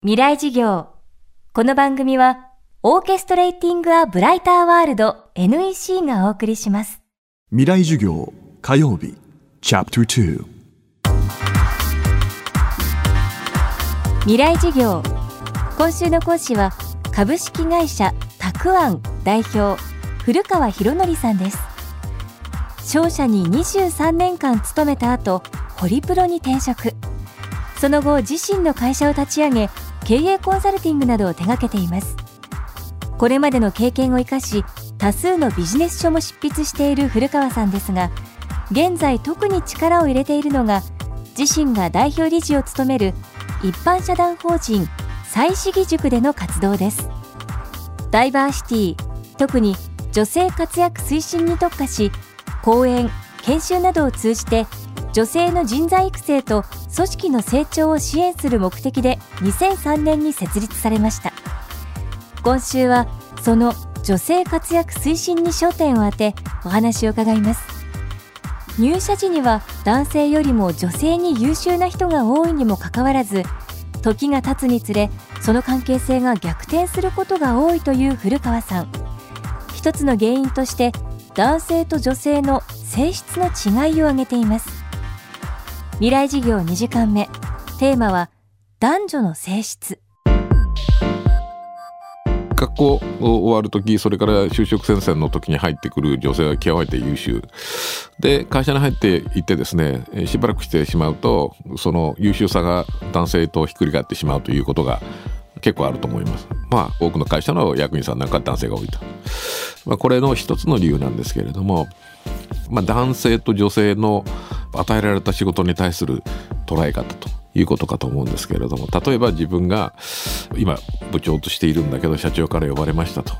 未来事業。この番組はオーケストレーティング・ア・ブライター・ワールド NEC がお送りします。未来授業火曜日チャプター未来事業。今週の講師は株式会社たくあん代表古川博則さんです。商社に23年間勤めた後ホリプロに転職。その後自身の会社を立ち上げ経営コンサルティングなどを手掛けています。これまでの経験を生かし多数のビジネス書も執筆している古川さんですが現在特に力を入れているのが自身が代表理事を務める一般社団法人再市議塾での活動です。ダイバーシティ特に女性活躍推進に特化し講演研修などを通じて女性の人材育成と組織の成長を支援する目的で2003年に設立されました。今週はその女性活躍推進に焦点を当てお話を伺います。入社時には男性よりも女性に優秀な人が多いにもかかわらず時が経つにつれその関係性が逆転することが多いという古川さん。一つの原因として男性と女性の性質の違いを挙げています。未来事業2時間目。テーマは男女の性質。学校終わる時それから就職戦線の時に入ってくる女性は極めて優秀。で会社に入っていってですねしばらくしてしまうとその優秀さが男性とひっくり返ってしまうということが結構あると思います。まあ多くの会社の役員さんなんか男性が多いと、まあ、これの一つの理由なんですけれども、まあ、男性と女性の与えられた仕事に対する捉え方ということかと思うんですけれども例えば自分が今部長としているんだけど社長から呼ばれましたと。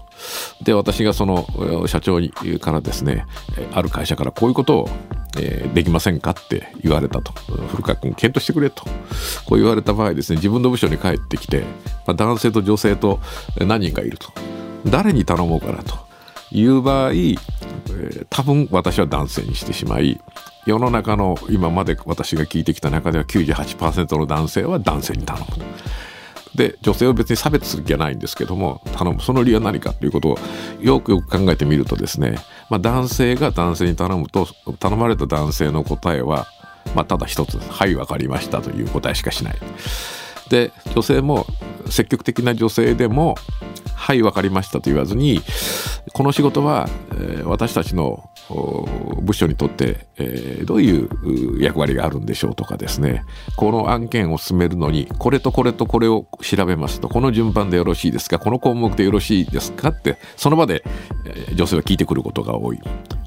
で私がその社長からですねある会社からこういうことを、え、できませんかって言われたと。古川君検討してくれと。こう言われた場合ですね自分の部署に帰ってきて、ま、男性と女性と何人かいると。誰に頼もうかなという場合、え、多分私は男性にしてしまい世の中の今まで私が聞いてきた中では98%の男性は男性に頼むで女性を別に差別する気はないんですけども頼むその理由は何かということをよくよく考えてみるとですね、まあ、男性が男性に頼むと頼まれた男性の答えは、まあ、ただ一つ「はい分かりました」という答えしかしない。で女性も積極的な女性でも「はい分かりました」と言わずにこの仕事は、えー、私たちの部署にとって、えー、どういう役割があるんでしょうとかですねこの案件を進めるのにこれとこれとこれを調べますとこの順番でよろしいですか？この項目でよろしいですか？ってその場で、えー、女性は聞いてくることが多い。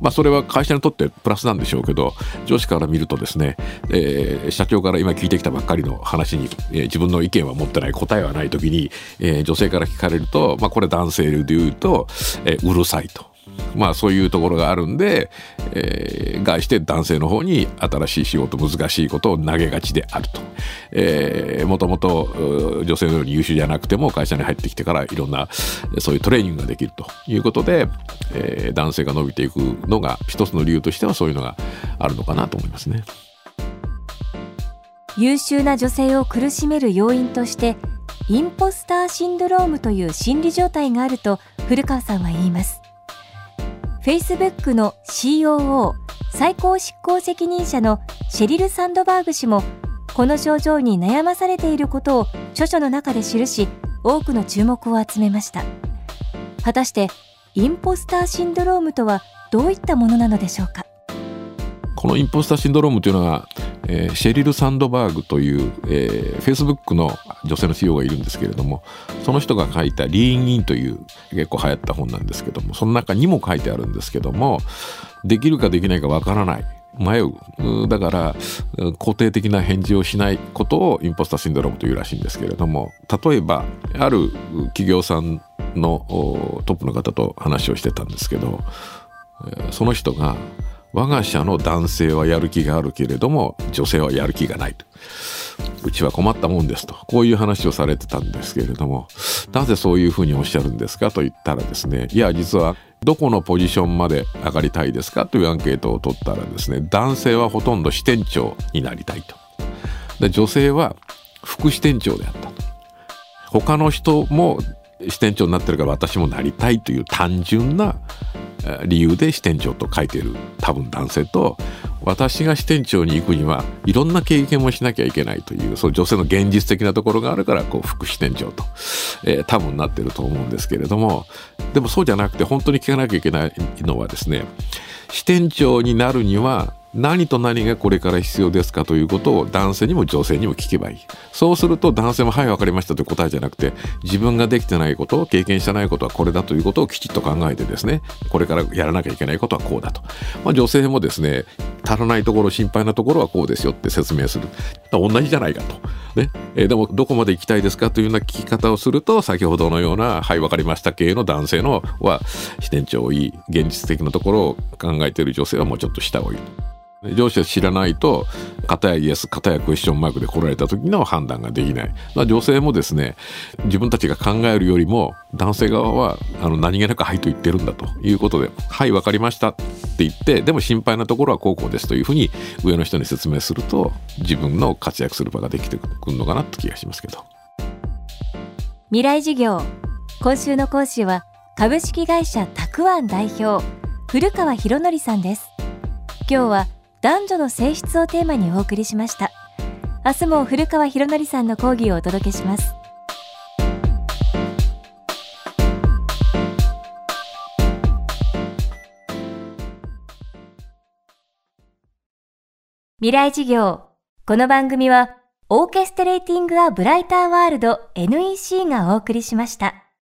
まあ、それは会社にとってプラスなんでしょうけど上司から見るとですね、えー、社長から今聞いてきたばっかりの話に、えー、自分の意見は持ってない答えはない時に、えー、女性から聞かれると、まあ、これ男性で言うと、えー、うるさいと。まあそういうところがあるんで、えー、概して男性の方に新しい仕事難しいことを投げがちであると。えー、もともと女性のように優秀じゃなくても会社に入ってきてからいろんなそういうトレーニングができるということで、えー、男性が伸びていくのが一つの理由としてはそういうのがあるのかなと思いますね。優秀な女性を苦しめる要因としてインポスターシンドロームという心理状態があると古川さんは言います Facebook の COO 最高執行責任者のシェリル・サンドバーグ氏もこの症状に悩まされていることを著書の中で記し多くの注目を集めました。果たしてインポスターシンドロームとはどういったものなのでしょうか？このインポスターシンドロームというのは、えー、シェリル・サンドバーグという、えー、Facebook の女性の CEO がいるんですけれどもその人が書いた「リーンイン」という結構流行った本なんですけどもその中にも書いてあるんですけどもできるかできないかわからない。迷う。だから肯定的な返事をしないことをインポスターシンドロームというらしいんですけれども例えばある企業さんのトップの方と話をしてたんですけどその人が我が社の男性はやる気があるけれども女性はやる気がないと。うちは困ったもんですと。こういう話をされてたんですけれども、なぜそういうふうにおっしゃるんですかと言ったらですね、いや、実はどこのポジションまで上がりたいですか？というアンケートを取ったらですね、男性はほとんど支店長になりたいと。で女性は副支店長であったと。他の人も支店長になってるから私もなりたいという単純な理由で支店長と書いてる多分男性と私が支店長に行くにはいろんな経験もしなきゃいけないというその女性の現実的なところがあるからこう副支店長と、えー、多分なってると思うんですけれどもでもそうじゃなくて本当に聞かなきゃいけないのはですね支店長になるには何と何がこれから必要ですかということを男性にも女性にも聞けばいい。そうすると男性もはい分かりましたという答えじゃなくて自分ができてないこと経験してないことはこれだということをきちっと考えてですねこれからやらなきゃいけないことはこうだと。まあ、女性もですね足らないところ心配なところはこうですよって説明する。同じじゃないかと。ねえー、でもどこまで行きたいですかというような聞き方をすると先ほどのような「はい分かりました」系の男性のは支店長をいい現実的なところを考えている女性はもうちょっと下をいい。上司は知らないと片やイエス片やクエスチョンマークで来られた時の判断ができない、まあ、女性もですね自分たちが考えるよりも男性側はあの何気なく「はい」と言ってるんだということで「はい分かりました」って言ってでも心配なところはこうこうですというふうに上の人に説明すると自分の活躍する場ができてくるのかなって気がしますけど。未来事業。今週の講師は株式会社たくあん代表古川博則さんです。今日は男女の性質をテーマにお送りしました。明日も古川博則さんの講義をお届けします。未来事業。この番組はオーケストレーティング・ア・ブライター・ワールド NEC がお送りしました。